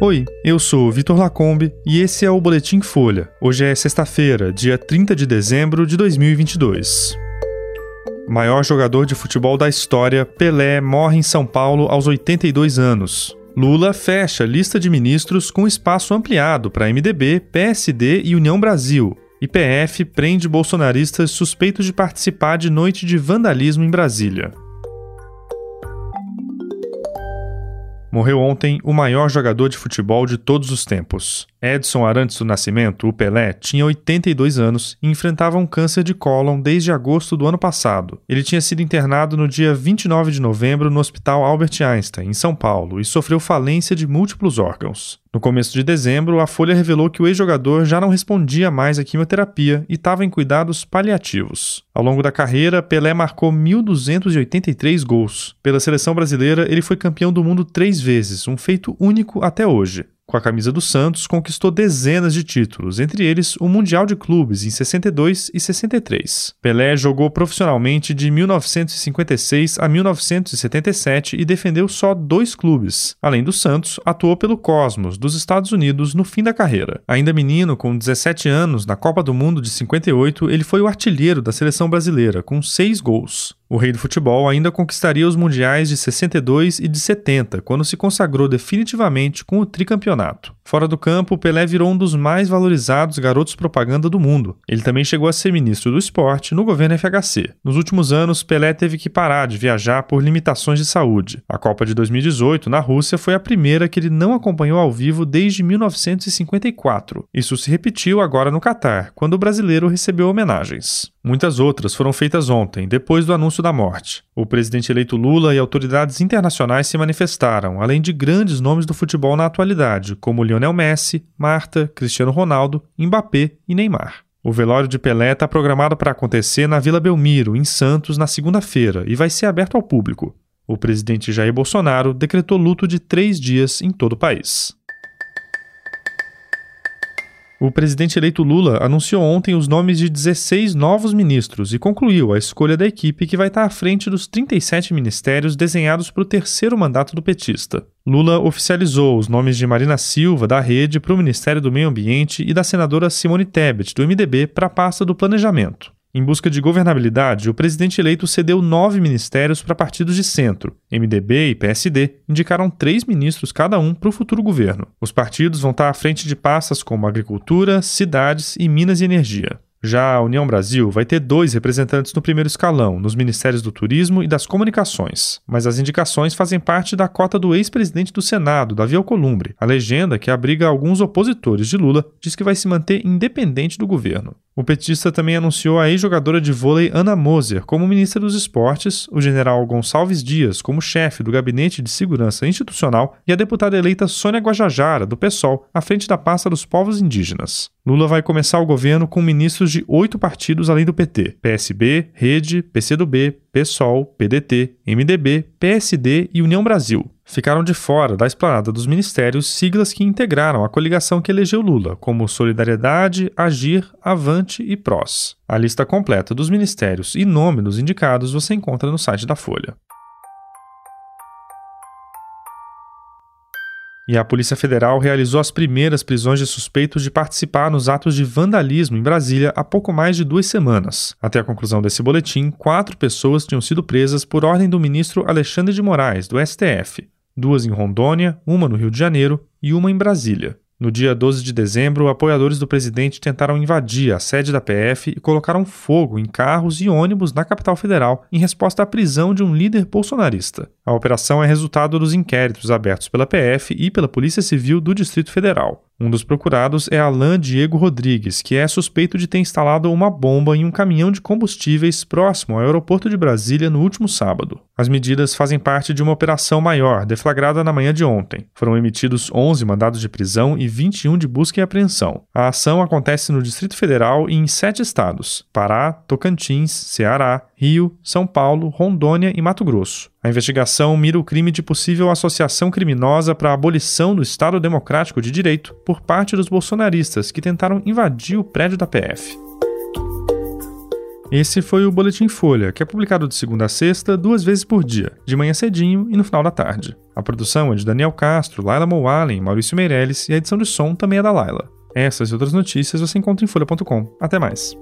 Oi, eu sou Vitor Lacombe e esse é o Boletim Folha. Hoje é sexta-feira, dia 30 de dezembro de 2022. Maior jogador de futebol da história, Pelé morre em São Paulo aos 82 anos. Lula fecha lista de ministros com espaço ampliado para MDB, PSD e União Brasil. IPF prende bolsonaristas suspeitos de participar de noite de vandalismo em Brasília. Morreu ontem o maior jogador de futebol de todos os tempos. Edson Arantes do Nascimento, o Pelé, tinha 82 anos e enfrentava um câncer de cólon desde agosto do ano passado. Ele tinha sido internado no dia 29 de novembro no Hospital Albert Einstein, em São Paulo, e sofreu falência de múltiplos órgãos. No começo de dezembro, a Folha revelou que o ex-jogador já não respondia mais à quimioterapia e estava em cuidados paliativos. Ao longo da carreira, Pelé marcou 1.283 gols. Pela seleção brasileira, ele foi campeão do mundo três vezes, um feito único até hoje. Com a camisa do Santos, conquistou dezenas de títulos, entre eles o Mundial de Clubes em 62 e 63. Pelé jogou profissionalmente de 1956 a 1977 e defendeu só dois clubes. Além do Santos, atuou pelo Cosmos, dos Estados Unidos, no fim da carreira. Ainda menino, com 17 anos, na Copa do Mundo de 58, ele foi o artilheiro da seleção brasileira, com seis gols. O rei do futebol ainda conquistaria os mundiais de 62 e de 70, quando se consagrou definitivamente com o tricampeonato. Fora do campo, Pelé virou um dos mais valorizados garotos propaganda do mundo. Ele também chegou a ser ministro do esporte no governo FHC. Nos últimos anos, Pelé teve que parar de viajar por limitações de saúde. A Copa de 2018, na Rússia, foi a primeira que ele não acompanhou ao vivo desde 1954. Isso se repetiu agora no Catar, quando o brasileiro recebeu homenagens. Muitas outras foram feitas ontem, depois do anúncio da morte. O presidente eleito Lula e autoridades internacionais se manifestaram, além de grandes nomes do futebol na atualidade, como Lionel Messi, Marta, Cristiano Ronaldo, Mbappé e Neymar. O velório de Pelé está programado para acontecer na Vila Belmiro, em Santos, na segunda-feira e vai ser aberto ao público. O presidente Jair Bolsonaro decretou luto de três dias em todo o país. O presidente eleito Lula anunciou ontem os nomes de 16 novos ministros e concluiu a escolha da equipe que vai estar à frente dos 37 ministérios desenhados para o terceiro mandato do petista. Lula oficializou os nomes de Marina Silva, da Rede, para o Ministério do Meio Ambiente e da senadora Simone Tebet, do MDB, para a pasta do Planejamento. Em busca de governabilidade, o presidente eleito cedeu nove ministérios para partidos de centro. MDB e PSD indicaram três ministros cada um para o futuro governo. Os partidos vão estar à frente de pastas como agricultura, cidades e minas e energia. Já a União Brasil vai ter dois representantes no primeiro escalão, nos Ministérios do Turismo e das Comunicações. Mas as indicações fazem parte da cota do ex-presidente do Senado, Davi Alcolumbre. A legenda, que abriga alguns opositores de Lula, diz que vai se manter independente do governo. O petista também anunciou a ex-jogadora de vôlei Ana Moser como ministra dos Esportes, o general Gonçalves Dias como chefe do Gabinete de Segurança Institucional e a deputada eleita Sônia Guajajara, do PSOL, à frente da pasta dos povos indígenas. Lula vai começar o governo com ministros de oito partidos além do PT: PSB, Rede, PCdoB, PSOL, PDT, MDB, PSD e União Brasil ficaram de fora da esplanada dos ministérios siglas que integraram a coligação que elegeu Lula, como Solidariedade, Agir, Avante e PROS. A lista completa dos ministérios e nome dos indicados você encontra no site da Folha. E a Polícia Federal realizou as primeiras prisões de suspeitos de participar nos atos de vandalismo em Brasília há pouco mais de duas semanas. Até a conclusão desse boletim, quatro pessoas tinham sido presas por ordem do ministro Alexandre de Moraes, do STF duas em Rondônia, uma no Rio de Janeiro e uma em Brasília. No dia 12 de dezembro, apoiadores do presidente tentaram invadir a sede da PF e colocaram fogo em carros e ônibus na capital federal em resposta à prisão de um líder bolsonarista. A operação é resultado dos inquéritos abertos pela PF e pela Polícia Civil do Distrito Federal. Um dos procurados é Alain Diego Rodrigues, que é suspeito de ter instalado uma bomba em um caminhão de combustíveis próximo ao aeroporto de Brasília no último sábado. As medidas fazem parte de uma operação maior, deflagrada na manhã de ontem. Foram emitidos 11 mandados de prisão e 21 de busca e apreensão. A ação acontece no Distrito Federal e em sete estados: Pará, Tocantins, Ceará, Rio, São Paulo, Rondônia e Mato Grosso. A investigação mira o crime de possível associação criminosa para a abolição do Estado Democrático de Direito por parte dos bolsonaristas que tentaram invadir o prédio da PF. Esse foi o Boletim Folha, que é publicado de segunda a sexta, duas vezes por dia, de manhã cedinho e no final da tarde. A produção é de Daniel Castro, Laila Moalen, Maurício Meirelles e a edição de som também é da Laila. Essas e outras notícias você encontra em folha.com. Até mais.